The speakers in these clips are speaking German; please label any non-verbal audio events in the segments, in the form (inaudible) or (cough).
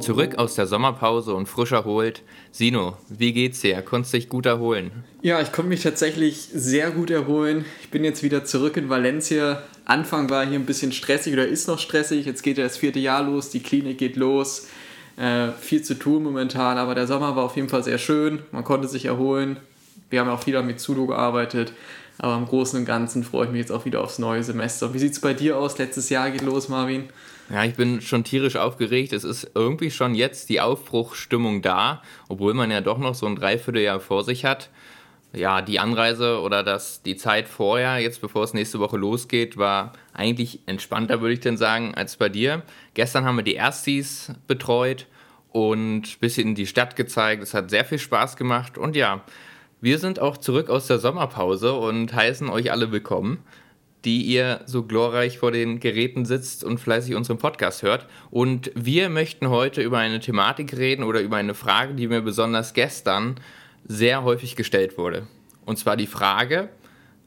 Zurück aus der Sommerpause und frisch erholt. Sino, wie geht's dir? Konntest du dich gut erholen? Ja, ich konnte mich tatsächlich sehr gut erholen. Ich bin jetzt wieder zurück in Valencia. Anfang war hier ein bisschen stressig oder ist noch stressig. Jetzt geht ja das vierte Jahr los, die Klinik geht los. Äh, viel zu tun momentan, aber der Sommer war auf jeden Fall sehr schön. Man konnte sich erholen. Wir haben auch wieder mit Zulu gearbeitet. Aber im Großen und Ganzen freue ich mich jetzt auch wieder aufs neue Semester. Wie sieht es bei dir aus? Letztes Jahr geht los, Marvin. Ja, ich bin schon tierisch aufgeregt. Es ist irgendwie schon jetzt die Aufbruchstimmung da, obwohl man ja doch noch so ein Dreivierteljahr vor sich hat. Ja, die Anreise oder das, die Zeit vorher, jetzt bevor es nächste Woche losgeht, war eigentlich entspannter, würde ich denn sagen, als bei dir. Gestern haben wir die Erstis betreut und ein bisschen die Stadt gezeigt. Es hat sehr viel Spaß gemacht und ja, wir sind auch zurück aus der Sommerpause und heißen euch alle willkommen die ihr so glorreich vor den Geräten sitzt und fleißig unseren Podcast hört. Und wir möchten heute über eine Thematik reden oder über eine Frage, die mir besonders gestern sehr häufig gestellt wurde. Und zwar die Frage,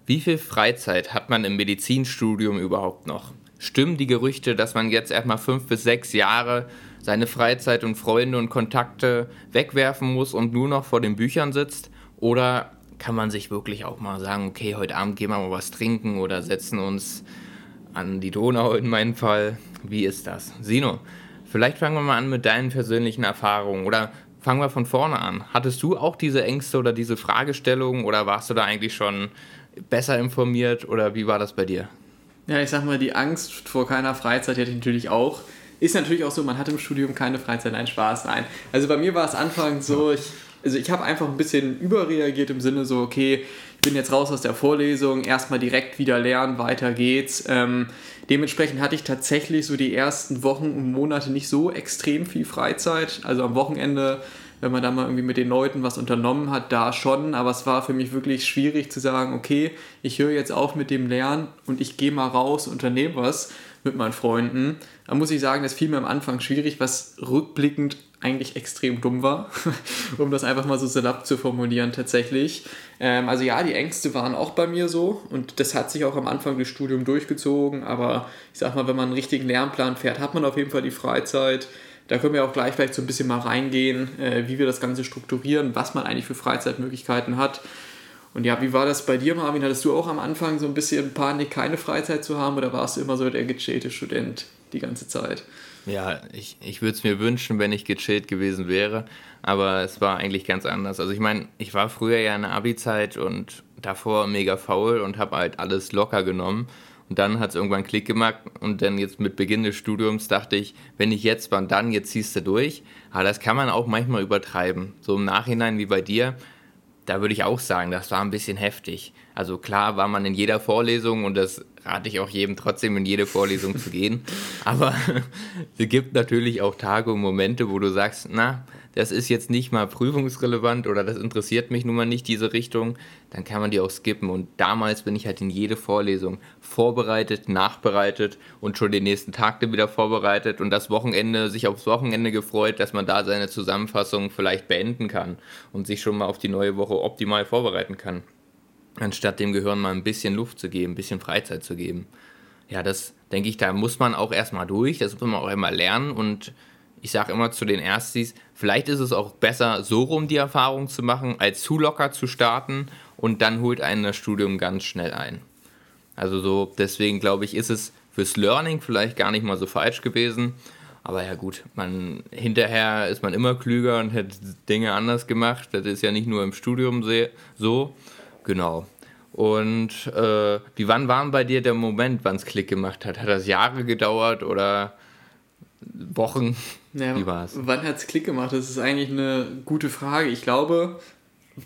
wie viel Freizeit hat man im Medizinstudium überhaupt noch? Stimmen die Gerüchte, dass man jetzt erstmal fünf bis sechs Jahre seine Freizeit und Freunde und Kontakte wegwerfen muss und nur noch vor den Büchern sitzt? Oder kann man sich wirklich auch mal sagen, okay, heute Abend gehen wir mal was trinken oder setzen uns an die Donau in meinem Fall. Wie ist das? Sino, vielleicht fangen wir mal an mit deinen persönlichen Erfahrungen oder fangen wir von vorne an. Hattest du auch diese Ängste oder diese Fragestellungen oder warst du da eigentlich schon besser informiert oder wie war das bei dir? Ja, ich sag mal, die Angst vor keiner Freizeit hätte ich natürlich auch. Ist natürlich auch so, man hat im Studium keine Freizeit, nein, Spaß, nein. Also bei mir war es anfangs so, ich also ich habe einfach ein bisschen überreagiert im Sinne so, okay, ich bin jetzt raus aus der Vorlesung, erstmal direkt wieder lernen, weiter geht's. Ähm, dementsprechend hatte ich tatsächlich so die ersten Wochen und Monate nicht so extrem viel Freizeit. Also am Wochenende, wenn man da mal irgendwie mit den Leuten was unternommen hat, da schon. Aber es war für mich wirklich schwierig zu sagen, okay, ich höre jetzt auf mit dem Lernen und ich gehe mal raus, unternehme was mit meinen Freunden. Da muss ich sagen, das fiel mir am Anfang schwierig, was rückblickend eigentlich extrem dumm war, (laughs) um das einfach mal so salopp zu formulieren tatsächlich. Ähm, also ja, die Ängste waren auch bei mir so und das hat sich auch am Anfang des Studiums durchgezogen, aber ich sag mal, wenn man einen richtigen Lernplan fährt, hat man auf jeden Fall die Freizeit. Da können wir auch gleich vielleicht so ein bisschen mal reingehen, äh, wie wir das Ganze strukturieren, was man eigentlich für Freizeitmöglichkeiten hat. Und ja, wie war das bei dir, Marvin? Hattest du auch am Anfang so ein bisschen Panik, keine Freizeit zu haben oder warst du immer so der gechillte Student die ganze Zeit? Ja, ich, ich würde es mir wünschen, wenn ich gechillt gewesen wäre, aber es war eigentlich ganz anders. Also ich meine, ich war früher ja in der Abi-Zeit und davor mega faul und habe halt alles locker genommen. Und dann hat es irgendwann Klick gemacht und dann jetzt mit Beginn des Studiums dachte ich, wenn ich jetzt, wann dann, jetzt ziehst du durch. Aber das kann man auch manchmal übertreiben. So im Nachhinein wie bei dir, da würde ich auch sagen, das war ein bisschen heftig. Also klar war man in jeder Vorlesung und das rate ich auch jedem trotzdem in jede Vorlesung zu gehen. Aber (laughs) es gibt natürlich auch Tage und Momente, wo du sagst, na, das ist jetzt nicht mal prüfungsrelevant oder das interessiert mich nun mal nicht, diese Richtung, dann kann man die auch skippen. Und damals bin ich halt in jede Vorlesung vorbereitet, nachbereitet und schon den nächsten Tag dann wieder vorbereitet und das Wochenende, sich aufs Wochenende gefreut, dass man da seine Zusammenfassung vielleicht beenden kann und sich schon mal auf die neue Woche optimal vorbereiten kann anstatt dem Gehirn mal ein bisschen Luft zu geben, ein bisschen Freizeit zu geben. Ja, das denke ich, da muss man auch erstmal durch, das muss man auch einmal lernen und ich sage immer zu den Erstis, vielleicht ist es auch besser, so rum die Erfahrung zu machen, als zu locker zu starten und dann holt einen das Studium ganz schnell ein. Also so, deswegen glaube ich, ist es fürs Learning vielleicht gar nicht mal so falsch gewesen. Aber ja gut, man hinterher ist man immer klüger und hat Dinge anders gemacht. Das ist ja nicht nur im Studium so. Genau. Und äh, wie wann war bei dir der Moment, wann es Klick gemacht hat? Hat das Jahre gedauert oder Wochen? (laughs) Ja, wie war es? Wann hat es Klick gemacht? Das ist eigentlich eine gute Frage. Ich glaube,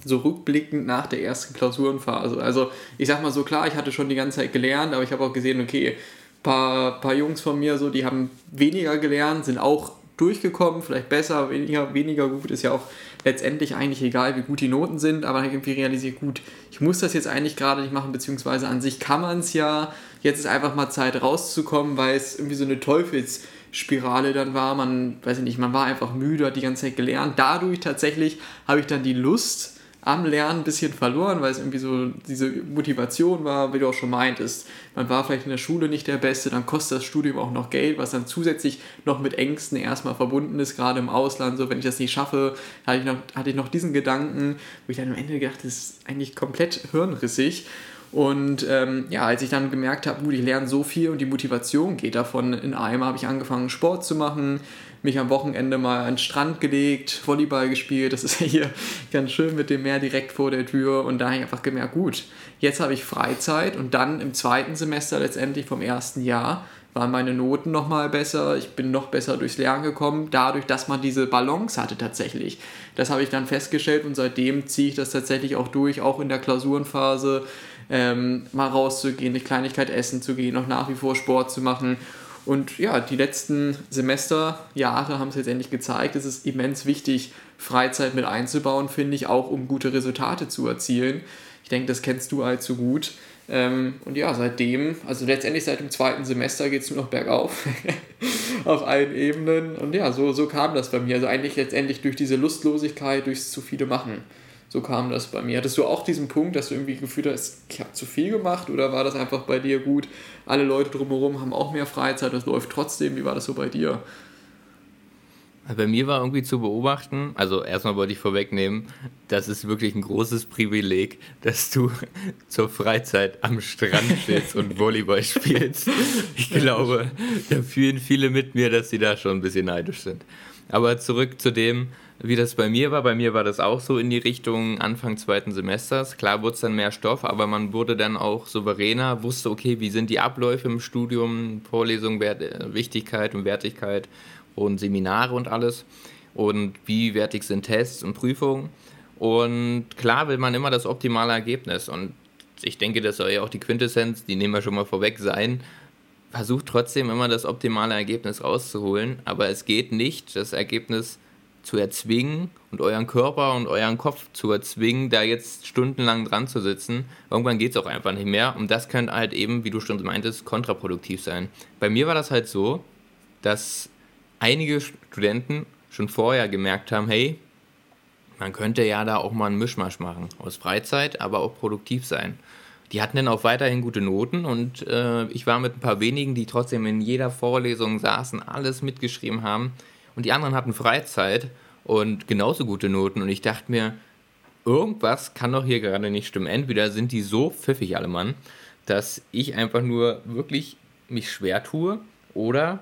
so rückblickend nach der ersten Klausurenphase. Also ich sag mal so, klar, ich hatte schon die ganze Zeit gelernt, aber ich habe auch gesehen, okay, ein paar, paar Jungs von mir, so, die haben weniger gelernt, sind auch durchgekommen, vielleicht besser, weniger, weniger gut, ist ja auch letztendlich eigentlich egal, wie gut die Noten sind, aber irgendwie realisiert, gut, ich muss das jetzt eigentlich gerade nicht machen, beziehungsweise an sich kann man es ja, jetzt ist einfach mal Zeit rauszukommen, weil es irgendwie so eine Teufelsspirale dann war, man, weiß ich nicht, man war einfach müde, hat die ganze Zeit gelernt, dadurch tatsächlich habe ich dann die Lust am Lernen ein bisschen verloren, weil es irgendwie so diese Motivation war, wie du auch schon meintest. Man war vielleicht in der Schule nicht der Beste, dann kostet das Studium auch noch Geld, was dann zusätzlich noch mit Ängsten erstmal verbunden ist, gerade im Ausland. So, wenn ich das nicht schaffe, hatte ich noch, hatte ich noch diesen Gedanken, wo ich dann am Ende gedacht, das ist eigentlich komplett hirnrissig. Und ähm, ja, als ich dann gemerkt habe, gut, ich lerne so viel und die Motivation geht davon in einem, habe ich angefangen, Sport zu machen, mich am Wochenende mal an den Strand gelegt, Volleyball gespielt. Das ist ja (laughs) hier ganz schön mit dem Meer direkt vor der Tür. Und da habe ich einfach gemerkt, gut, jetzt habe ich Freizeit und dann im zweiten Semester letztendlich vom ersten Jahr waren meine Noten noch mal besser, ich bin noch besser durchs Lernen gekommen, dadurch, dass man diese Balance hatte tatsächlich. Das habe ich dann festgestellt und seitdem ziehe ich das tatsächlich auch durch, auch in der Klausurenphase, ähm, mal rauszugehen, eine Kleinigkeit essen zu gehen, noch nach wie vor Sport zu machen und ja, die letzten Semester, Jahre haben es letztendlich gezeigt, es ist immens wichtig, Freizeit mit einzubauen, finde ich, auch um gute Resultate zu erzielen. Ich denke, das kennst du allzu gut. Ähm, und ja, seitdem, also letztendlich seit dem zweiten Semester geht es nur noch bergauf (laughs) auf allen Ebenen. Und ja, so, so kam das bei mir. Also eigentlich letztendlich durch diese Lustlosigkeit, durchs zu viele machen. So kam das bei mir. Hattest du auch diesen Punkt, dass du irgendwie gefühlt hast, ich habe zu viel gemacht oder war das einfach bei dir gut? Alle Leute drumherum haben auch mehr Freizeit, das läuft trotzdem. Wie war das so bei dir? Bei mir war irgendwie zu beobachten, also erstmal wollte ich vorwegnehmen, das ist wirklich ein großes Privileg, dass du (laughs) zur Freizeit am Strand sitzt und (laughs) Volleyball spielst. Ich glaube, da fühlen viele mit mir, dass sie da schon ein bisschen neidisch sind. Aber zurück zu dem, wie das bei mir war. Bei mir war das auch so in die Richtung Anfang zweiten Semesters. Klar wurde es dann mehr Stoff, aber man wurde dann auch souveräner, wusste, okay, wie sind die Abläufe im Studium, Vorlesung, Wert, äh, Wichtigkeit und Wertigkeit und Seminare und alles. Und wie wertig sind Tests und Prüfungen. Und klar will man immer das optimale Ergebnis. Und ich denke, das soll ja auch die Quintessenz, die nehmen wir schon mal vorweg, sein. Versucht trotzdem immer das optimale Ergebnis rauszuholen, aber es geht nicht, das Ergebnis zu erzwingen und euren Körper und euren Kopf zu erzwingen, da jetzt stundenlang dran zu sitzen. Irgendwann geht es auch einfach nicht mehr. Und das könnte halt eben, wie du schon meintest, kontraproduktiv sein. Bei mir war das halt so, dass einige Studenten schon vorher gemerkt haben, hey, man könnte ja da auch mal einen Mischmasch machen. Aus Freizeit, aber auch produktiv sein. Die hatten dann auch weiterhin gute Noten und äh, ich war mit ein paar wenigen, die trotzdem in jeder Vorlesung saßen, alles mitgeschrieben haben und die anderen hatten Freizeit und genauso gute Noten und ich dachte mir, irgendwas kann doch hier gerade nicht stimmen. Entweder sind die so pfiffig alle Mann, dass ich einfach nur wirklich mich schwer tue oder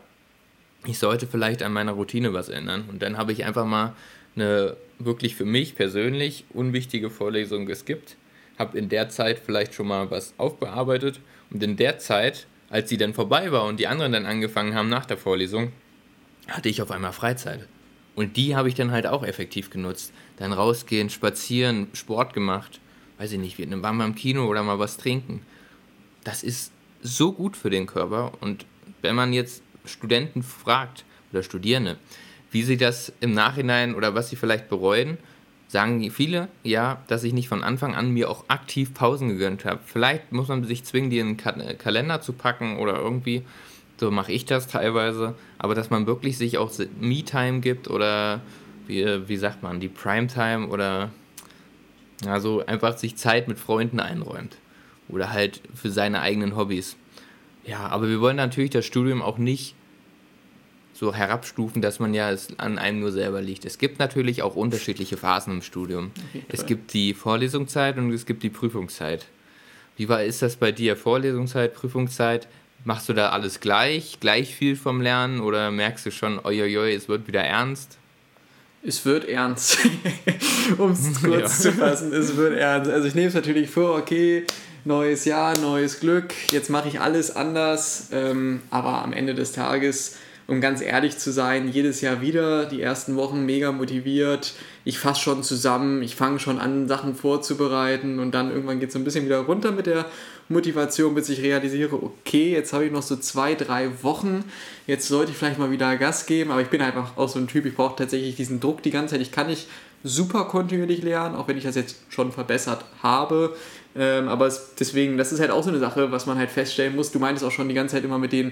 ich sollte vielleicht an meiner Routine was ändern. Und dann habe ich einfach mal eine wirklich für mich persönlich unwichtige Vorlesung geskippt, habe in der Zeit vielleicht schon mal was aufbearbeitet und in der Zeit, als sie dann vorbei war und die anderen dann angefangen haben nach der Vorlesung, hatte ich auf einmal Freizeit. Und die habe ich dann halt auch effektiv genutzt. Dann rausgehen, spazieren, Sport gemacht. Weiß ich nicht, wir waren mal im Kino oder mal was trinken. Das ist so gut für den Körper. Und wenn man jetzt Studenten fragt oder Studierende, wie sie das im Nachhinein oder was sie vielleicht bereuen, sagen viele, ja, dass ich nicht von Anfang an mir auch aktiv Pausen gegönnt habe. Vielleicht muss man sich zwingen, die in den Kalender zu packen oder irgendwie so mache ich das teilweise. Aber dass man wirklich sich auch Me-Time gibt oder wie, wie sagt man, die Prime-Time oder also einfach sich Zeit mit Freunden einräumt. Oder halt für seine eigenen Hobbys. Ja, aber wir wollen natürlich das Studium auch nicht so herabstufen, dass man ja es an einem nur selber liegt. Es gibt natürlich auch unterschiedliche Phasen im Studium. Es gibt die Vorlesungszeit und es gibt die Prüfungszeit. Wie war ist das bei dir? Vorlesungszeit, Prüfungszeit? Machst du da alles gleich, gleich viel vom Lernen oder merkst du schon, oi, es wird wieder ernst? Es wird ernst, (laughs) um es (laughs) kurz ja. zu fassen, es wird ernst. Also ich nehme es natürlich vor, okay, neues Jahr, neues Glück, jetzt mache ich alles anders, ähm, aber am Ende des Tages um ganz ehrlich zu sein, jedes Jahr wieder, die ersten Wochen mega motiviert. Ich fasse schon zusammen, ich fange schon an, Sachen vorzubereiten und dann irgendwann geht es so ein bisschen wieder runter mit der Motivation, bis ich realisiere, okay, jetzt habe ich noch so zwei, drei Wochen, jetzt sollte ich vielleicht mal wieder Gas geben, aber ich bin einfach auch so ein Typ, ich brauche tatsächlich diesen Druck die ganze Zeit. Ich kann nicht super kontinuierlich lernen, auch wenn ich das jetzt schon verbessert habe. Ähm, aber es, deswegen, das ist halt auch so eine Sache, was man halt feststellen muss. Du meintest auch schon die ganze Zeit immer mit den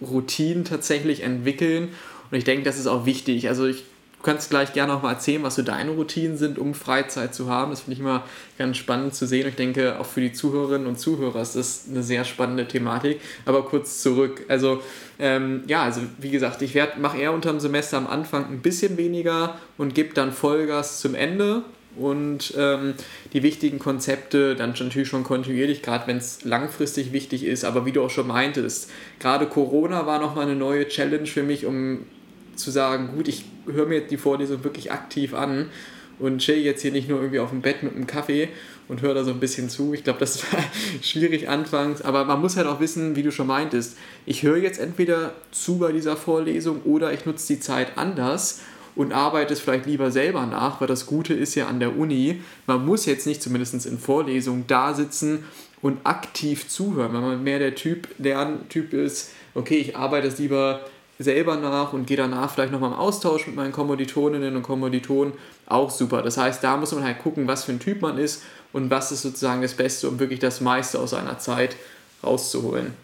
Routinen tatsächlich entwickeln. Und ich denke, das ist auch wichtig. Also ich Du kannst gleich gerne auch mal erzählen, was so deine Routinen sind, um Freizeit zu haben. Das finde ich immer ganz spannend zu sehen. Und ich denke, auch für die Zuhörerinnen und Zuhörer ist das eine sehr spannende Thematik. Aber kurz zurück. Also, ähm, ja, also wie gesagt, ich mache eher unter dem Semester am Anfang ein bisschen weniger und gebe dann Vollgas zum Ende und ähm, die wichtigen Konzepte dann natürlich schon kontinuierlich, gerade wenn es langfristig wichtig ist. Aber wie du auch schon meintest, gerade Corona war nochmal eine neue Challenge für mich, um zu sagen, gut, ich höre mir die Vorlesung wirklich aktiv an und chill jetzt hier nicht nur irgendwie auf dem Bett mit einem Kaffee und höre da so ein bisschen zu. Ich glaube, das (laughs) war schwierig anfangs, aber man muss halt auch wissen, wie du schon meintest, ich höre jetzt entweder zu bei dieser Vorlesung oder ich nutze die Zeit anders und arbeite es vielleicht lieber selber nach, weil das Gute ist ja an der Uni, man muss jetzt nicht zumindest in Vorlesungen da sitzen und aktiv zuhören, wenn man mehr der Typ, Lerntyp ist, okay, ich arbeite es lieber selber nach und gehe danach vielleicht nochmal im Austausch mit meinen Kommilitoninnen und Kommilitonen, auch super. Das heißt, da muss man halt gucken, was für ein Typ man ist und was ist sozusagen das Beste, um wirklich das meiste aus einer Zeit rauszuholen.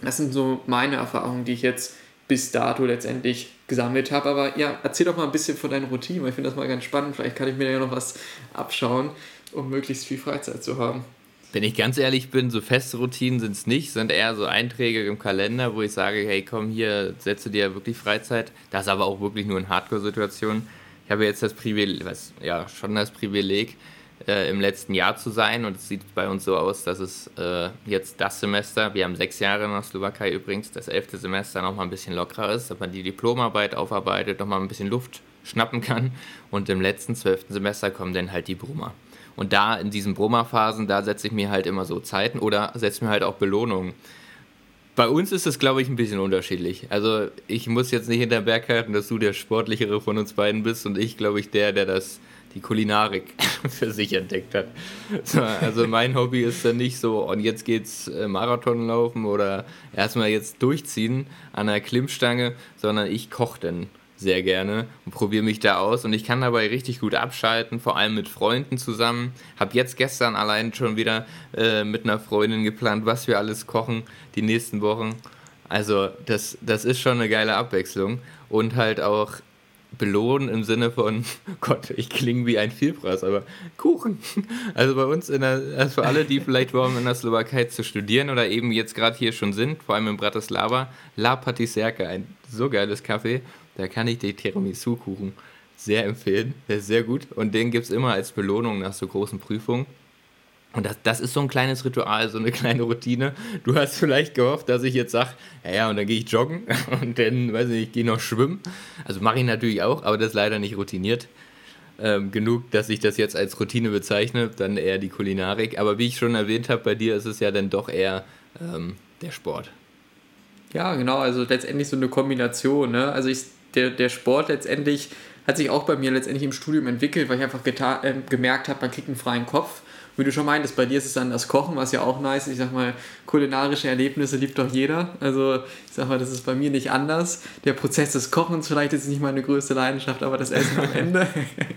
Das sind so meine Erfahrungen, die ich jetzt bis dato letztendlich gesammelt habe. Aber ja, erzähl doch mal ein bisschen von deinen Routinen, weil ich finde das mal ganz spannend. Vielleicht kann ich mir ja noch was abschauen, um möglichst viel Freizeit zu haben. Wenn ich ganz ehrlich bin, so feste Routinen sind es nicht, sind eher so Einträge im Kalender, wo ich sage, hey komm, hier setze dir wirklich Freizeit. Das aber auch wirklich nur in Hardcore-Situationen. Ich habe jetzt das Privileg, was, ja, schon das Privileg, äh, im letzten Jahr zu sein. Und es sieht bei uns so aus, dass es äh, jetzt das Semester, wir haben sechs Jahre in der Slowakei übrigens, das elfte Semester nochmal ein bisschen lockerer ist, dass man die Diplomarbeit aufarbeitet, nochmal ein bisschen Luft schnappen kann. Und im letzten zwölften Semester kommen dann halt die Brummer. Und da in diesen Brummer-Phasen, da setze ich mir halt immer so Zeiten oder setze mir halt auch Belohnungen. Bei uns ist es, glaube ich, ein bisschen unterschiedlich. Also ich muss jetzt nicht hinter Berg halten, dass du der sportlichere von uns beiden bist und ich, glaube ich, der, der das die Kulinarik (laughs) für sich entdeckt hat. So, also mein Hobby ist dann nicht so, und jetzt geht's äh, Marathon laufen oder erstmal jetzt durchziehen an der Klimmstange, sondern ich koche dann sehr gerne und probiere mich da aus und ich kann dabei richtig gut abschalten, vor allem mit Freunden zusammen. Habe jetzt gestern allein schon wieder äh, mit einer Freundin geplant, was wir alles kochen die nächsten Wochen. Also das, das ist schon eine geile Abwechslung und halt auch belohnen im Sinne von, (laughs) Gott, ich klinge wie ein Vielpreis, aber Kuchen. Also bei uns, in der, also für alle, die (laughs) vielleicht wollen, in der Slowakei zu studieren oder eben jetzt gerade hier schon sind, vor allem in Bratislava, La Patiserka, ein so geiles Kaffee, da kann ich den Tiramisu-Kuchen sehr empfehlen, der ist sehr gut und den gibt es immer als Belohnung nach so großen Prüfungen. Und das, das ist so ein kleines Ritual, so eine kleine Routine. Du hast vielleicht gehofft, dass ich jetzt sage, ja, ja, und dann gehe ich joggen (laughs) und dann, weiß ich nicht, gehe noch schwimmen. Also mache ich natürlich auch, aber das ist leider nicht routiniert. Ähm, genug, dass ich das jetzt als Routine bezeichne, dann eher die Kulinarik. Aber wie ich schon erwähnt habe, bei dir ist es ja dann doch eher ähm, der Sport. Ja, genau, also letztendlich so eine Kombination. Ne? Also ich, der, der Sport letztendlich hat sich auch bei mir letztendlich im Studium entwickelt, weil ich einfach äh, gemerkt habe, man kriegt einen freien Kopf wie du schon meintest, bei dir ist es dann das Kochen, was ja auch nice ist. Ich sag mal, kulinarische Erlebnisse liebt doch jeder. Also ich sag mal, das ist bei mir nicht anders. Der Prozess des Kochens vielleicht ist nicht meine größte Leidenschaft, aber das Essen am Ende.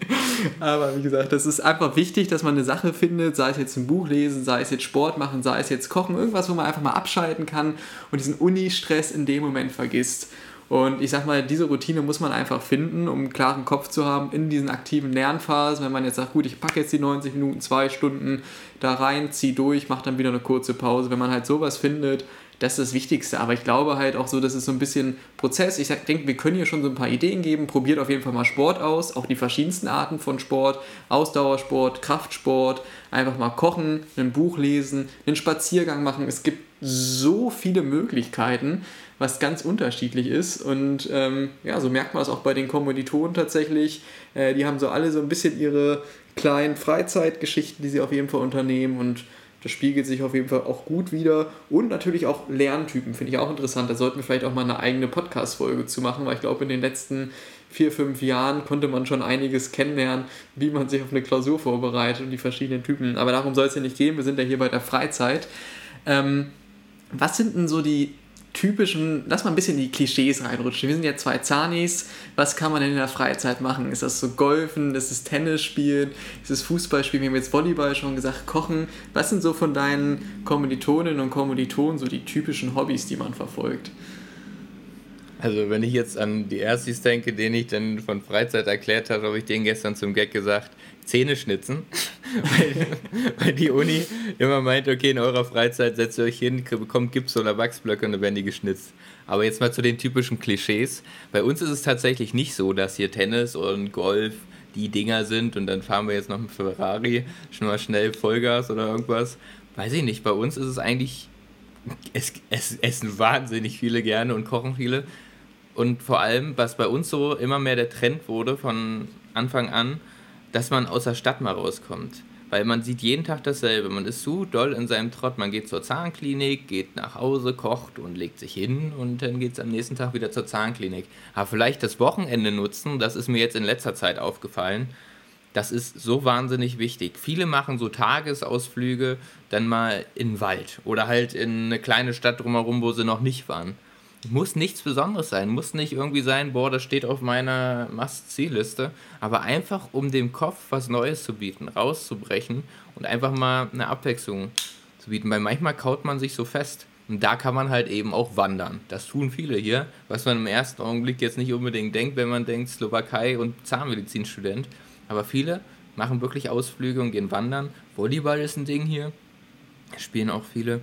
(laughs) aber wie gesagt, das ist einfach wichtig, dass man eine Sache findet, sei es jetzt ein Buch lesen, sei es jetzt Sport machen, sei es jetzt Kochen, irgendwas, wo man einfach mal abschalten kann und diesen Uni-Stress in dem Moment vergisst. Und ich sag mal, diese Routine muss man einfach finden, um einen klaren Kopf zu haben in diesen aktiven Lernphasen. Wenn man jetzt sagt, gut, ich packe jetzt die 90 Minuten, zwei Stunden da rein, ziehe durch, mache dann wieder eine kurze Pause. Wenn man halt sowas findet, das ist das Wichtigste. Aber ich glaube halt auch so, das ist so ein bisschen Prozess. Ich denke, wir können hier schon so ein paar Ideen geben. Probiert auf jeden Fall mal Sport aus, auch die verschiedensten Arten von Sport, Ausdauersport, Kraftsport, einfach mal kochen, ein Buch lesen, einen Spaziergang machen. Es gibt so viele Möglichkeiten was ganz unterschiedlich ist. Und ähm, ja, so merkt man es auch bei den Kommilitonen tatsächlich. Äh, die haben so alle so ein bisschen ihre kleinen Freizeitgeschichten, die sie auf jeden Fall unternehmen und das spiegelt sich auf jeden Fall auch gut wieder. Und natürlich auch Lerntypen, finde ich auch interessant. Da sollten wir vielleicht auch mal eine eigene Podcast-Folge zu machen, weil ich glaube, in den letzten vier, fünf Jahren konnte man schon einiges kennenlernen, wie man sich auf eine Klausur vorbereitet und die verschiedenen Typen. Aber darum soll es ja nicht gehen. Wir sind ja hier bei der Freizeit. Ähm, was sind denn so die typischen, lass mal ein bisschen in die Klischees reinrutschen. Wir sind ja zwei Zanis. Was kann man denn in der Freizeit machen? Ist das so Golfen? Ist es Tennis spielen? Ist es Fußball spielen? Wir haben jetzt Volleyball schon gesagt, Kochen. Was sind so von deinen Kommilitoninnen und Kommilitonen so die typischen Hobbys, die man verfolgt? Also wenn ich jetzt an die Erstis denke, denen ich dann von Freizeit erklärt habe, habe ich denen gestern zum Gag gesagt, Zähne schnitzen. (laughs) weil, weil, die Uni immer meint, okay, in eurer Freizeit setzt ihr euch hin, bekommt Gips oder Wachsblöcke und dann werden die geschnitzt. Aber jetzt mal zu den typischen Klischees. Bei uns ist es tatsächlich nicht so, dass hier Tennis und Golf die Dinger sind und dann fahren wir jetzt noch mit Ferrari, schon mal schnell Vollgas oder irgendwas. Weiß ich nicht, bei uns ist es eigentlich, es, es essen wahnsinnig viele gerne und kochen viele. Und vor allem, was bei uns so immer mehr der Trend wurde von Anfang an, dass man aus der Stadt mal rauskommt. Weil man sieht jeden Tag dasselbe. Man ist so doll in seinem Trott. Man geht zur Zahnklinik, geht nach Hause, kocht und legt sich hin und dann geht es am nächsten Tag wieder zur Zahnklinik. Aber vielleicht das Wochenende nutzen, das ist mir jetzt in letzter Zeit aufgefallen. Das ist so wahnsinnig wichtig. Viele machen so Tagesausflüge dann mal in den Wald oder halt in eine kleine Stadt drumherum, wo sie noch nicht waren. Muss nichts Besonderes sein, muss nicht irgendwie sein, boah, das steht auf meiner Must-See-Liste, aber einfach um dem Kopf was Neues zu bieten, rauszubrechen und einfach mal eine Abwechslung zu bieten, weil manchmal kaut man sich so fest. Und da kann man halt eben auch wandern. Das tun viele hier, was man im ersten Augenblick jetzt nicht unbedingt denkt, wenn man denkt Slowakei und Zahnmedizinstudent. Aber viele machen wirklich Ausflüge und gehen wandern. Volleyball ist ein Ding hier. Spielen auch viele.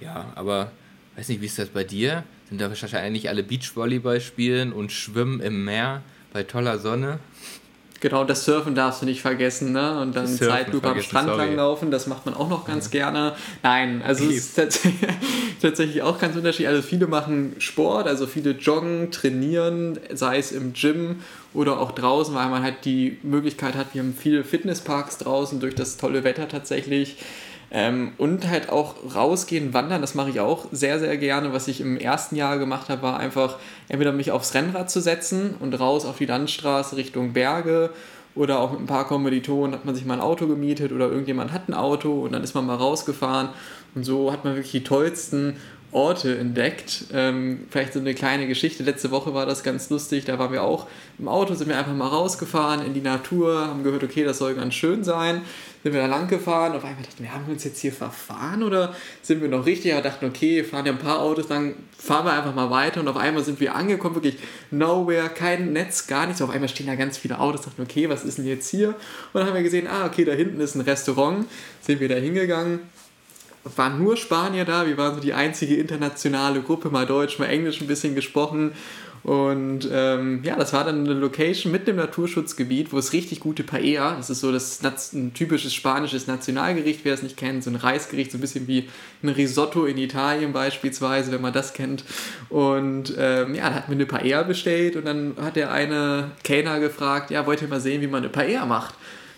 Ja, aber weiß nicht, wie ist das bei dir? Sind da wahrscheinlich alle Beachvolleyball spielen und schwimmen im Meer bei toller Sonne. Genau, das Surfen darfst du nicht vergessen, ne? Und dann Zeitlupe am Strand sorry. langlaufen, das macht man auch noch ganz ja. gerne. Nein, also es ist tatsächlich, (laughs) tatsächlich auch ganz unterschiedlich. Also viele machen Sport, also viele joggen, trainieren, sei es im Gym oder auch draußen, weil man halt die Möglichkeit hat, wir haben viele Fitnessparks draußen durch das tolle Wetter tatsächlich. Ähm, und halt auch rausgehen, wandern, das mache ich auch sehr, sehr gerne. Was ich im ersten Jahr gemacht habe, war einfach entweder mich aufs Rennrad zu setzen und raus auf die Landstraße Richtung Berge oder auch mit ein paar Kommilitonen hat man sich mal ein Auto gemietet oder irgendjemand hat ein Auto und dann ist man mal rausgefahren und so hat man wirklich die tollsten Orte entdeckt. Ähm, vielleicht so eine kleine Geschichte. Letzte Woche war das ganz lustig. Da waren wir auch im Auto, sind wir einfach mal rausgefahren in die Natur, haben gehört, okay, das soll ganz schön sein. Sind wir da lang gefahren. Auf einmal dachten wir, haben wir uns jetzt hier verfahren oder sind wir noch richtig? Wir dachten, okay, fahren ja ein paar Autos lang, fahren wir einfach mal weiter. Und auf einmal sind wir angekommen, wirklich nowhere, kein Netz, gar nichts. Auf einmal stehen da ganz viele Autos. Dachten, okay, was ist denn jetzt hier? Und dann haben wir gesehen, ah, okay, da hinten ist ein Restaurant. Sind wir da hingegangen waren nur Spanier da, wir waren so die einzige internationale Gruppe, mal Deutsch, mal Englisch ein bisschen gesprochen. Und ähm, ja, das war dann eine Location mit dem Naturschutzgebiet, wo es richtig gute Paella, das ist so das ein typisches spanisches Nationalgericht, wer es nicht kennt, so ein Reisgericht, so ein bisschen wie ein Risotto in Italien beispielsweise, wenn man das kennt. Und ähm, ja, da hatten wir eine Paella bestellt und dann hat der eine Kellner gefragt, ja, wollt ihr mal sehen, wie man eine Paella macht?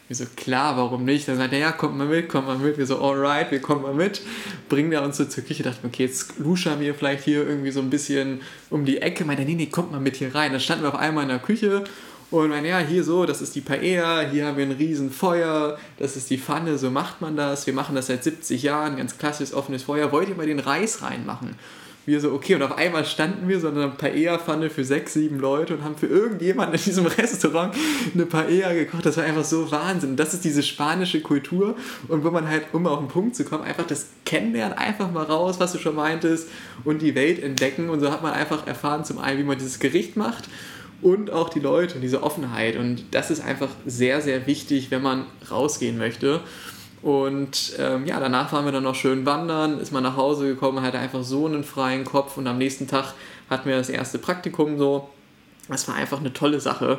Wir so, klar, warum nicht? Dann sagt er, ja, kommt mal mit, kommt mal mit. Wir so, alright, wir kommen mal mit. Bringen er uns so zur Küche. Dachten, okay, jetzt luschern wir vielleicht hier irgendwie so ein bisschen um die Ecke. Meinte, nee, nee, kommt mal mit hier rein. Dann standen wir auf einmal in der Küche und meinen, ja, hier so, das ist die Paella, hier haben wir ein riesen Feuer, das ist die Pfanne, so macht man das. Wir machen das seit 70 Jahren, ganz klassisches offenes Feuer. Wollt ihr mal den Reis reinmachen? Wir so, okay, und auf einmal standen wir so in einer Paella-Pfanne für sechs, sieben Leute und haben für irgendjemanden in diesem (laughs) Restaurant eine Paella gekocht. Das war einfach so Wahnsinn. Das ist diese spanische Kultur und wo man halt, um auf den Punkt zu kommen, einfach das kennenlernen, einfach mal raus, was du schon meintest und die Welt entdecken. Und so hat man einfach erfahren, zum einen, wie man dieses Gericht macht und auch die Leute und diese Offenheit. Und das ist einfach sehr, sehr wichtig, wenn man rausgehen möchte. Und ähm, ja, danach waren wir dann noch schön wandern, ist man nach Hause gekommen, hatte einfach so einen freien Kopf und am nächsten Tag hatten wir das erste Praktikum so. Das war einfach eine tolle Sache.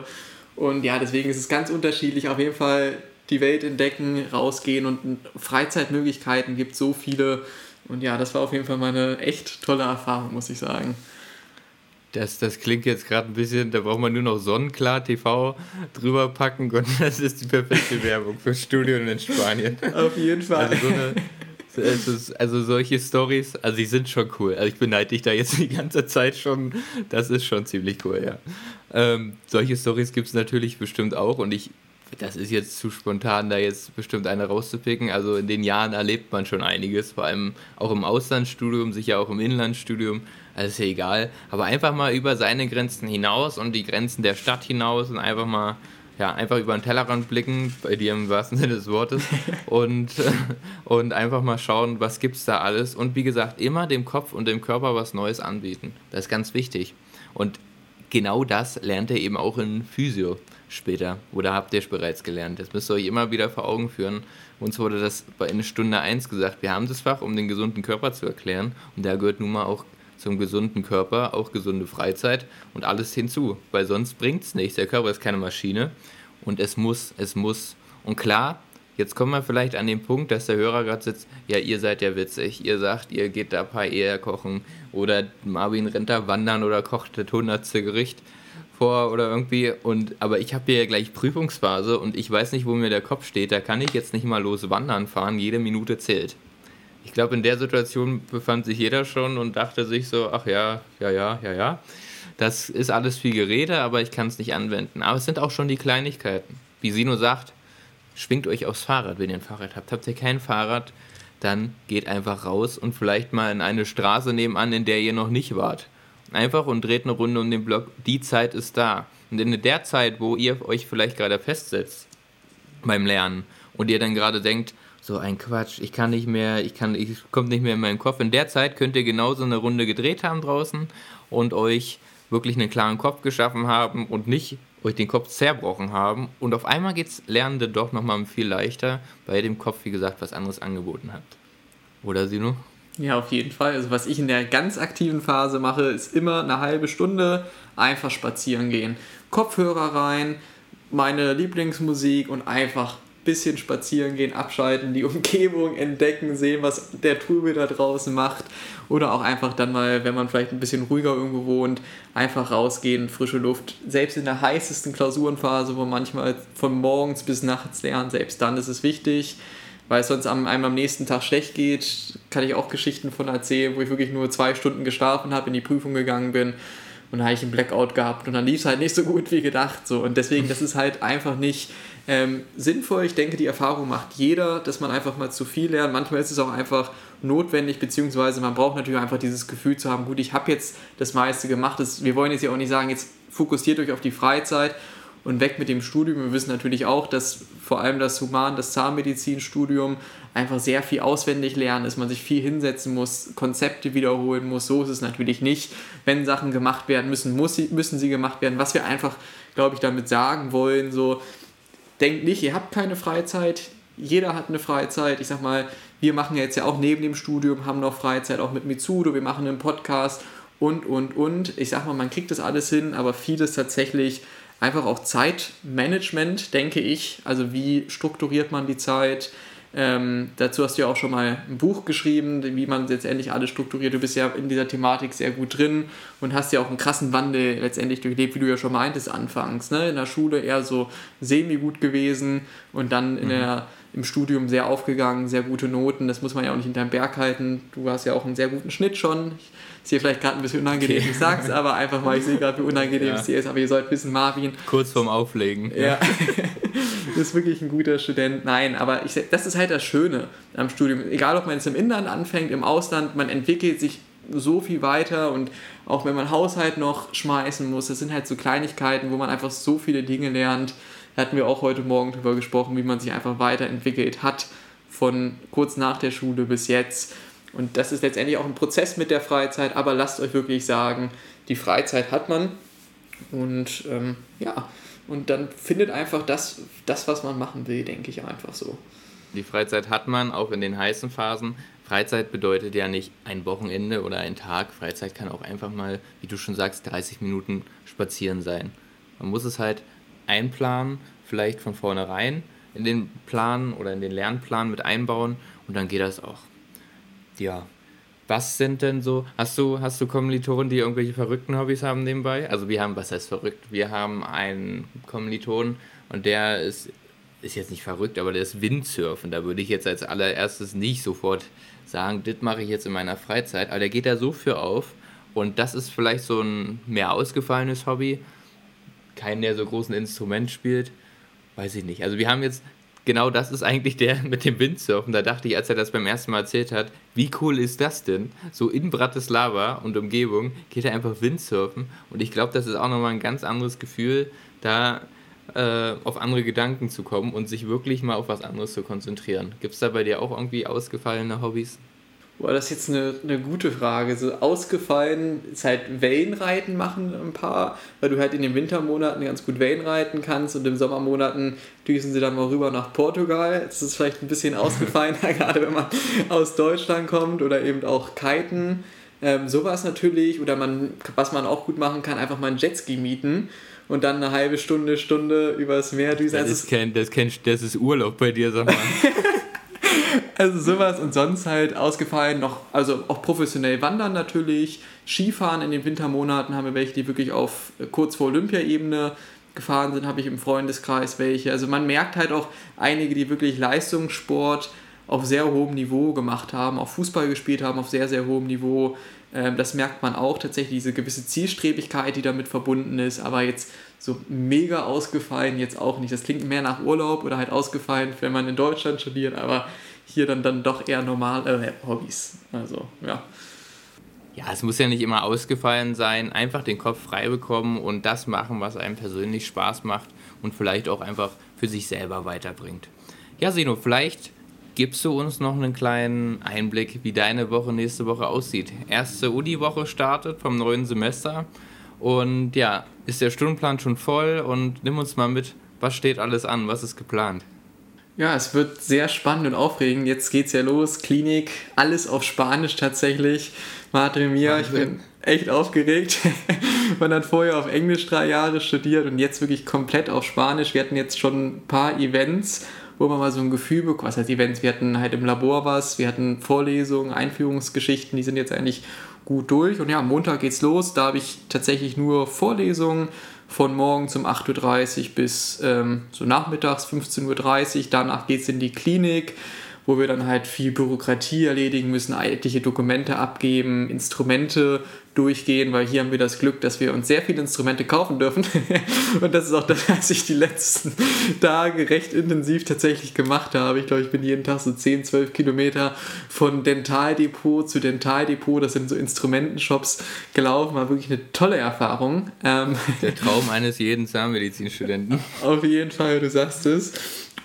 Und ja, deswegen ist es ganz unterschiedlich. Auf jeden Fall die Welt entdecken, rausgehen und Freizeitmöglichkeiten gibt so viele. Und ja, das war auf jeden Fall mal eine echt tolle Erfahrung, muss ich sagen. Das, das klingt jetzt gerade ein bisschen, da braucht man nur noch Sonnenklar TV drüber packen und (laughs) das ist die perfekte Werbung für Studium in Spanien. Auf jeden Fall. Also, so eine, also, also solche Stories, also die sind schon cool. Also ich beneide dich da jetzt die ganze Zeit schon. Das ist schon ziemlich cool, ja. Ähm, solche Stories gibt es natürlich bestimmt auch und ich, das ist jetzt zu spontan, da jetzt bestimmt eine rauszupicken. Also in den Jahren erlebt man schon einiges, vor allem auch im Auslandsstudium, sicher auch im Inlandsstudium also ist ja egal, aber einfach mal über seine Grenzen hinaus und die Grenzen der Stadt hinaus und einfach mal, ja, einfach über den Tellerrand blicken, bei dir im wahrsten Sinne des Wortes, (laughs) und, und einfach mal schauen, was gibt es da alles und wie gesagt, immer dem Kopf und dem Körper was Neues anbieten. Das ist ganz wichtig. Und genau das lernt ihr eben auch in Physio später. Oder habt ihr es bereits gelernt? Das müsst ihr euch immer wieder vor Augen führen. Uns wurde das in Stunde 1 gesagt. Wir haben das Fach, um den gesunden Körper zu erklären. Und da gehört nun mal auch zum gesunden Körper auch gesunde Freizeit und alles hinzu. Weil sonst bringt es nichts. Der Körper ist keine Maschine. Und es muss, es muss. Und klar, Jetzt kommen wir vielleicht an den Punkt, dass der Hörer gerade sitzt, ja, ihr seid ja witzig, ihr sagt, ihr geht da Eier kochen oder Marvin rennt da wandern oder kocht das hundertste Gericht vor oder irgendwie und aber ich habe hier ja gleich Prüfungsphase und ich weiß nicht, wo mir der Kopf steht, da kann ich jetzt nicht mal los wandern fahren, jede Minute zählt. Ich glaube, in der Situation befand sich jeder schon und dachte sich so, ach ja, ja, ja, ja, ja. Das ist alles viel Gerede, aber ich kann es nicht anwenden. Aber es sind auch schon die Kleinigkeiten. Wie Sino sagt, schwingt euch aufs Fahrrad, wenn ihr ein Fahrrad habt. Habt ihr kein Fahrrad, dann geht einfach raus und vielleicht mal in eine Straße nebenan, in der ihr noch nicht wart. Einfach und dreht eine Runde um den Block. Die Zeit ist da. Und in der Zeit, wo ihr euch vielleicht gerade festsetzt beim Lernen und ihr dann gerade denkt, so ein Quatsch, ich kann nicht mehr, ich kann, ich kommt nicht mehr in meinen Kopf. In der Zeit könnt ihr genauso eine Runde gedreht haben draußen und euch wirklich einen klaren Kopf geschaffen haben und nicht euch den Kopf zerbrochen haben. Und auf einmal geht es Lernende doch nochmal viel leichter, weil ihr dem Kopf, wie gesagt, was anderes angeboten habt. Oder Sino? Ja, auf jeden Fall. Also was ich in der ganz aktiven Phase mache, ist immer eine halbe Stunde einfach spazieren gehen. Kopfhörer rein, meine Lieblingsmusik und einfach bisschen spazieren gehen, abschalten, die Umgebung entdecken, sehen, was der Trubel da draußen macht. Oder auch einfach dann mal, wenn man vielleicht ein bisschen ruhiger irgendwo wohnt, einfach rausgehen, frische Luft. Selbst in der heißesten Klausurenphase, wo manchmal von morgens bis nachts lernen, selbst dann ist es wichtig, weil es sonst einem am nächsten Tag schlecht geht. Kann ich auch Geschichten von erzählen, wo ich wirklich nur zwei Stunden geschlafen habe, in die Prüfung gegangen bin und dann habe ich einen Blackout gehabt und dann lief es halt nicht so gut wie gedacht. So. Und deswegen, das ist halt einfach nicht ähm, sinnvoll. Ich denke, die Erfahrung macht jeder, dass man einfach mal zu viel lernt. Manchmal ist es auch einfach notwendig, beziehungsweise man braucht natürlich einfach dieses Gefühl zu haben, gut, ich habe jetzt das meiste gemacht. Das, wir wollen jetzt ja auch nicht sagen, jetzt fokussiert euch auf die Freizeit und weg mit dem Studium. Wir wissen natürlich auch, dass vor allem das Human-, das Zahnmedizinstudium einfach sehr viel auswendig lernen ist, man sich viel hinsetzen muss, Konzepte wiederholen muss. So ist es natürlich nicht. Wenn Sachen gemacht werden müssen, muss sie, müssen sie gemacht werden. Was wir einfach, glaube ich, damit sagen wollen, so, denkt nicht, ihr habt keine Freizeit. Jeder hat eine Freizeit. Ich sag mal, wir machen jetzt ja auch neben dem Studium, haben noch Freizeit auch mit Mitsudo, wir machen einen Podcast und, und, und. Ich sag mal, man kriegt das alles hin, aber vieles tatsächlich einfach auch Zeitmanagement, denke ich. Also wie strukturiert man die Zeit? Ähm, dazu hast du ja auch schon mal ein Buch geschrieben, wie man letztendlich alles strukturiert. Du bist ja in dieser Thematik sehr gut drin und hast ja auch einen krassen Wandel letztendlich durchlebt, wie du ja schon meintest anfangs. Ne? In der Schule eher so semi-gut gewesen und dann mhm. der, im Studium sehr aufgegangen, sehr gute Noten. Das muss man ja auch nicht hinterm Berg halten. Du hast ja auch einen sehr guten Schnitt schon. Ich, ist hier vielleicht gerade ein bisschen unangenehm, okay. ich sag's aber einfach mal, ich sehe gerade, wie unangenehm ja. es hier ist, aber ihr sollt wissen, Marvin. Kurz vorm Auflegen. Ja. (laughs) ist wirklich ein guter Student. Nein, aber ich, das ist halt das Schöne am Studium. Egal, ob man jetzt im Inland anfängt, im Ausland, man entwickelt sich so viel weiter und auch wenn man Haushalt noch schmeißen muss, das sind halt so Kleinigkeiten, wo man einfach so viele Dinge lernt. Da hatten wir auch heute Morgen darüber gesprochen, wie man sich einfach weiterentwickelt hat, von kurz nach der Schule bis jetzt. Und das ist letztendlich auch ein Prozess mit der Freizeit, aber lasst euch wirklich sagen, die Freizeit hat man. Und ähm, ja, und dann findet einfach das, das, was man machen will, denke ich einfach so. Die Freizeit hat man auch in den heißen Phasen. Freizeit bedeutet ja nicht ein Wochenende oder ein Tag. Freizeit kann auch einfach mal, wie du schon sagst, 30 Minuten spazieren sein. Man muss es halt einplanen, vielleicht von vornherein in den Plan oder in den Lernplan mit einbauen und dann geht das auch ja, was sind denn so, hast du, hast du Kommilitonen, die irgendwelche verrückten Hobbys haben nebenbei? Also wir haben, was heißt verrückt? Wir haben einen Kommiliton und der ist, ist jetzt nicht verrückt, aber der ist Windsurfen. Da würde ich jetzt als allererstes nicht sofort sagen, das mache ich jetzt in meiner Freizeit, aber der geht da so für auf und das ist vielleicht so ein mehr ausgefallenes Hobby. Kein, der so großen Instrument spielt, weiß ich nicht. Also wir haben jetzt genau das ist eigentlich der (laughs) mit dem Windsurfen. Da dachte ich, als er das beim ersten Mal erzählt hat, wie cool ist das denn? So in Bratislava und Umgebung geht er einfach Windsurfen. Und ich glaube, das ist auch nochmal ein ganz anderes Gefühl, da äh, auf andere Gedanken zu kommen und sich wirklich mal auf was anderes zu konzentrieren. Gibt es da bei dir auch irgendwie ausgefallene Hobbys? Boah, das ist jetzt eine, eine gute Frage. So ausgefallen ist halt Wellenreiten machen ein paar, weil du halt in den Wintermonaten ganz gut Wellenreiten kannst und im Sommermonaten düsen sie dann mal rüber nach Portugal. Das ist vielleicht ein bisschen ausgefallen, (laughs) gerade wenn man aus Deutschland kommt oder eben auch Kiten. Ähm, sowas natürlich, oder man, was man auch gut machen kann, einfach mal einen Jetski mieten und dann eine halbe Stunde, Stunde übers Meer düsen. Das, also ist, kein, das, kein, das ist Urlaub bei dir, sag mal. (laughs) Also sowas und sonst halt ausgefallen noch, also auch professionell wandern natürlich, Skifahren in den Wintermonaten haben wir welche, die wirklich auf kurz vor Olympiaebene gefahren sind, habe ich im Freundeskreis welche. Also man merkt halt auch einige, die wirklich Leistungssport auf sehr hohem Niveau gemacht haben, auch Fußball gespielt haben auf sehr, sehr hohem Niveau. Ähm, das merkt man auch tatsächlich, diese gewisse Zielstrebigkeit, die damit verbunden ist, aber jetzt so mega ausgefallen jetzt auch nicht. Das klingt mehr nach Urlaub oder halt ausgefallen, wenn man in Deutschland studiert, aber hier dann, dann doch eher normale äh, Hobbys. Also, ja. Ja, es muss ja nicht immer ausgefallen sein. Einfach den Kopf frei bekommen und das machen, was einem persönlich Spaß macht und vielleicht auch einfach für sich selber weiterbringt. Ja, Sino, vielleicht gibst du uns noch einen kleinen Einblick, wie deine Woche nächste Woche aussieht. Erste Uni-Woche startet vom neuen Semester und ja, ist der Stundenplan schon voll und nimm uns mal mit, was steht alles an, was ist geplant? Ja, es wird sehr spannend und aufregend. Jetzt geht's ja los. Klinik, alles auf Spanisch tatsächlich. Madre mia, ich bin echt aufgeregt. (laughs) Man hat vorher auf Englisch drei Jahre studiert und jetzt wirklich komplett auf Spanisch. Wir hatten jetzt schon ein paar Events, wo man mal so ein Gefühl bekommt. Was heißt Events? Wir hatten halt im Labor was, wir hatten Vorlesungen, Einführungsgeschichten, die sind jetzt eigentlich gut durch. Und ja, am Montag geht's los. Da habe ich tatsächlich nur Vorlesungen von morgens um 8.30 Uhr bis ähm, so nachmittags 15.30 Uhr. Danach geht es in die Klinik, wo wir dann halt viel Bürokratie erledigen müssen, etliche Dokumente abgeben, Instrumente durchgehen, weil hier haben wir das Glück, dass wir uns sehr viele Instrumente kaufen dürfen. (laughs) und das ist auch das, was ich die letzten Tage recht intensiv tatsächlich gemacht habe. Ich glaube, ich bin jeden Tag so 10, 12 Kilometer von Dentaldepot zu Dentaldepot. Das sind so Instrumentenshops gelaufen. War wirklich eine tolle Erfahrung. Ähm, Der (laughs) Traum eines jeden Zahnmedizinstudenten. Auf jeden Fall, du sagst es.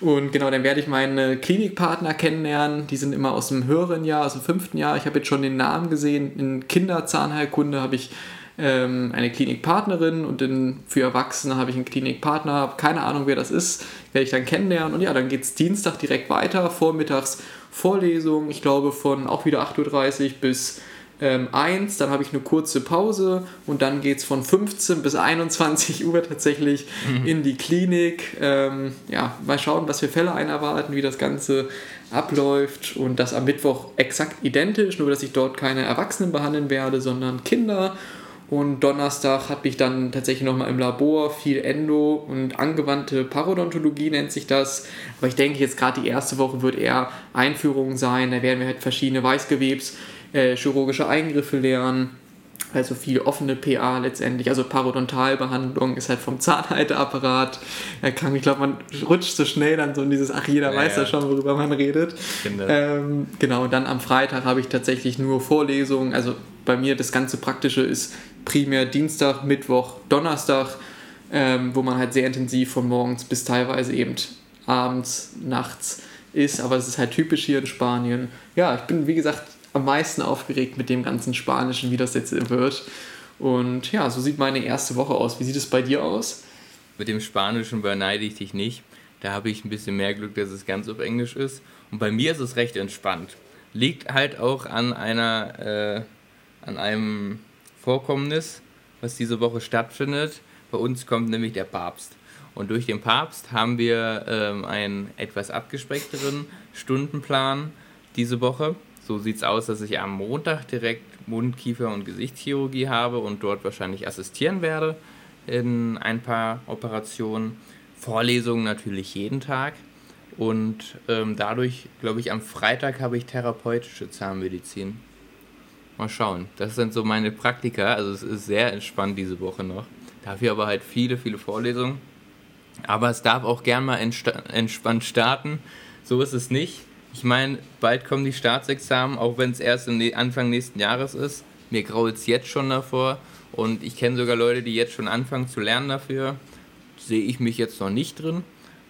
Und genau, dann werde ich meine Klinikpartner kennenlernen. Die sind immer aus dem höheren Jahr, aus dem fünften Jahr. Ich habe jetzt schon den Namen gesehen. In Kinderzahnheilkunde habe ich ähm, eine Klinikpartnerin und in, für Erwachsene habe ich einen Klinikpartner. Keine Ahnung, wer das ist. Werde ich dann kennenlernen. Und ja, dann geht es Dienstag direkt weiter. Vormittags Vorlesung. Ich glaube von auch wieder 8.30 Uhr bis ähm, 1, dann habe ich eine kurze Pause und dann geht es von 15 bis 21 Uhr tatsächlich mhm. in die Klinik. Ähm, ja, mal schauen, was für Fälle einarbeiten, wie das Ganze abläuft und das am Mittwoch exakt identisch, nur dass ich dort keine Erwachsenen behandeln werde, sondern Kinder. Und Donnerstag habe ich dann tatsächlich nochmal im Labor viel Endo und angewandte Parodontologie nennt sich das. Aber ich denke jetzt gerade die erste Woche wird eher Einführung sein. Da werden wir halt verschiedene Weißgewebs äh, chirurgische Eingriffe lernen. Also viel offene PA letztendlich, also Parodontalbehandlung ist halt vom Zahnhalteapparat. Er kann, ich glaube, man rutscht so schnell dann so in dieses, ach, jeder ja, weiß ja schon, worüber man redet. Ähm, genau, und dann am Freitag habe ich tatsächlich nur Vorlesungen. Also bei mir das ganze Praktische ist primär Dienstag, Mittwoch, Donnerstag, ähm, wo man halt sehr intensiv von morgens bis teilweise eben abends, nachts ist. Aber es ist halt typisch hier in Spanien. Ja, ich bin, wie gesagt, am meisten aufgeregt mit dem ganzen Spanischen, wie das jetzt wird. Und ja, so sieht meine erste Woche aus. Wie sieht es bei dir aus? Mit dem Spanischen beneide ich dich nicht. Da habe ich ein bisschen mehr Glück, dass es ganz auf Englisch ist. Und bei mir ist es recht entspannt. Liegt halt auch an einer, äh, an einem Vorkommnis, was diese Woche stattfindet. Bei uns kommt nämlich der Papst. Und durch den Papst haben wir ähm, einen etwas abgespeckteren Stundenplan diese Woche. So sieht es aus, dass ich am Montag direkt Mund-, Kiefer- und Gesichtschirurgie habe und dort wahrscheinlich assistieren werde in ein paar Operationen. Vorlesungen natürlich jeden Tag. Und ähm, dadurch, glaube ich, am Freitag habe ich therapeutische Zahnmedizin. Mal schauen. Das sind so meine Praktika. Also es ist sehr entspannt diese Woche noch. Dafür aber halt viele, viele Vorlesungen. Aber es darf auch gern mal entspannt starten. So ist es nicht. Ich meine, bald kommen die Staatsexamen, auch wenn es erst Anfang nächsten Jahres ist. Mir graut es jetzt schon davor und ich kenne sogar Leute, die jetzt schon anfangen zu lernen dafür. Sehe ich mich jetzt noch nicht drin,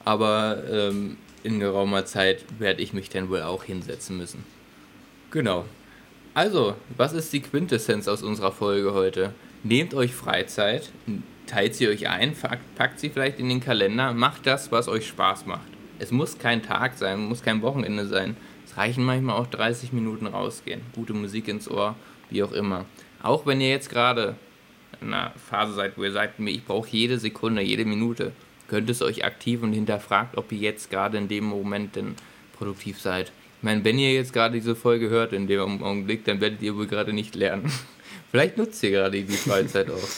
aber ähm, in geraumer Zeit werde ich mich dann wohl auch hinsetzen müssen. Genau. Also, was ist die Quintessenz aus unserer Folge heute? Nehmt euch Freizeit, teilt sie euch ein, packt sie vielleicht in den Kalender, macht das, was euch Spaß macht. Es muss kein Tag sein, muss kein Wochenende sein. Es reichen manchmal auch 30 Minuten rausgehen. Gute Musik ins Ohr, wie auch immer. Auch wenn ihr jetzt gerade in einer Phase seid, wo ihr sagt, ich brauche jede Sekunde, jede Minute, könnt es euch aktiv und hinterfragt, ob ihr jetzt gerade in dem Moment denn produktiv seid. Ich meine, wenn ihr jetzt gerade diese Folge hört in dem Augenblick, dann werdet ihr wohl gerade nicht lernen. (laughs) Vielleicht nutzt ihr gerade die Freizeit auch.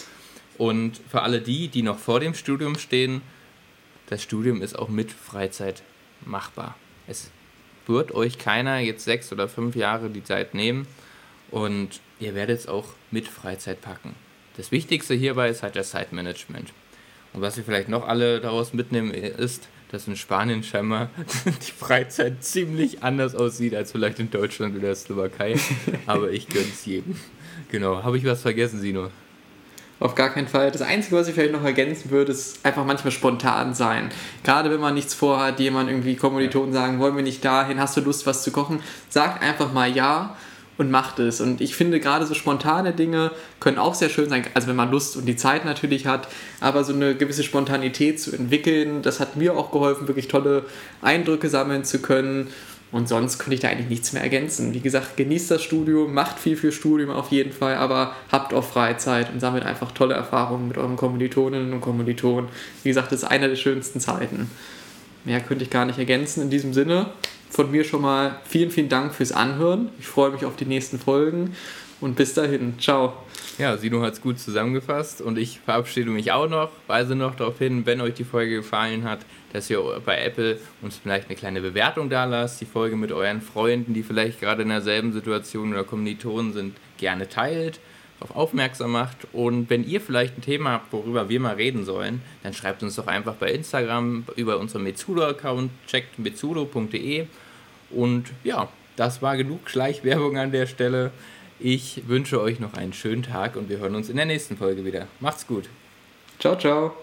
Und für alle die, die noch vor dem Studium stehen, das Studium ist auch mit Freizeit machbar. Es wird euch keiner jetzt sechs oder fünf Jahre die Zeit nehmen und ihr werdet es auch mit Freizeit packen. Das Wichtigste hierbei ist halt das Zeitmanagement. Und was wir vielleicht noch alle daraus mitnehmen, ist, dass in Spanien scheinbar (laughs) die Freizeit ziemlich anders aussieht als vielleicht in Deutschland oder der Slowakei. (laughs) Aber ich gönne es jedem. Genau. Habe ich was vergessen, Sino? Auf gar keinen Fall. Das Einzige, was ich vielleicht noch ergänzen würde, ist einfach manchmal spontan sein. Gerade wenn man nichts vorhat, jemand irgendwie Kommilitonen sagen, wollen wir nicht dahin, hast du Lust, was zu kochen? Sagt einfach mal ja und macht es. Und ich finde, gerade so spontane Dinge können auch sehr schön sein, also wenn man Lust und die Zeit natürlich hat, aber so eine gewisse Spontanität zu entwickeln, das hat mir auch geholfen, wirklich tolle Eindrücke sammeln zu können. Und sonst könnte ich da eigentlich nichts mehr ergänzen. Wie gesagt, genießt das Studium, macht viel für Studium auf jeden Fall, aber habt auch Freizeit und sammelt einfach tolle Erfahrungen mit euren Kommilitoninnen und Kommilitonen. Wie gesagt, das ist eine der schönsten Zeiten. Mehr könnte ich gar nicht ergänzen. In diesem Sinne, von mir schon mal vielen, vielen Dank fürs Anhören. Ich freue mich auf die nächsten Folgen und bis dahin. Ciao. Ja, Sino hat es gut zusammengefasst und ich verabschiede mich auch noch. Weise noch darauf hin, wenn euch die Folge gefallen hat, dass ihr bei Apple uns vielleicht eine kleine Bewertung da lasst, die Folge mit euren Freunden, die vielleicht gerade in derselben Situation oder Kommilitonen sind, gerne teilt, darauf aufmerksam macht. Und wenn ihr vielleicht ein Thema habt, worüber wir mal reden sollen, dann schreibt uns doch einfach bei Instagram über unseren Metsudo-Account, checkt metsudo.de. Und ja, das war genug Schleichwerbung an der Stelle. Ich wünsche euch noch einen schönen Tag und wir hören uns in der nächsten Folge wieder. Macht's gut. Ciao, ciao.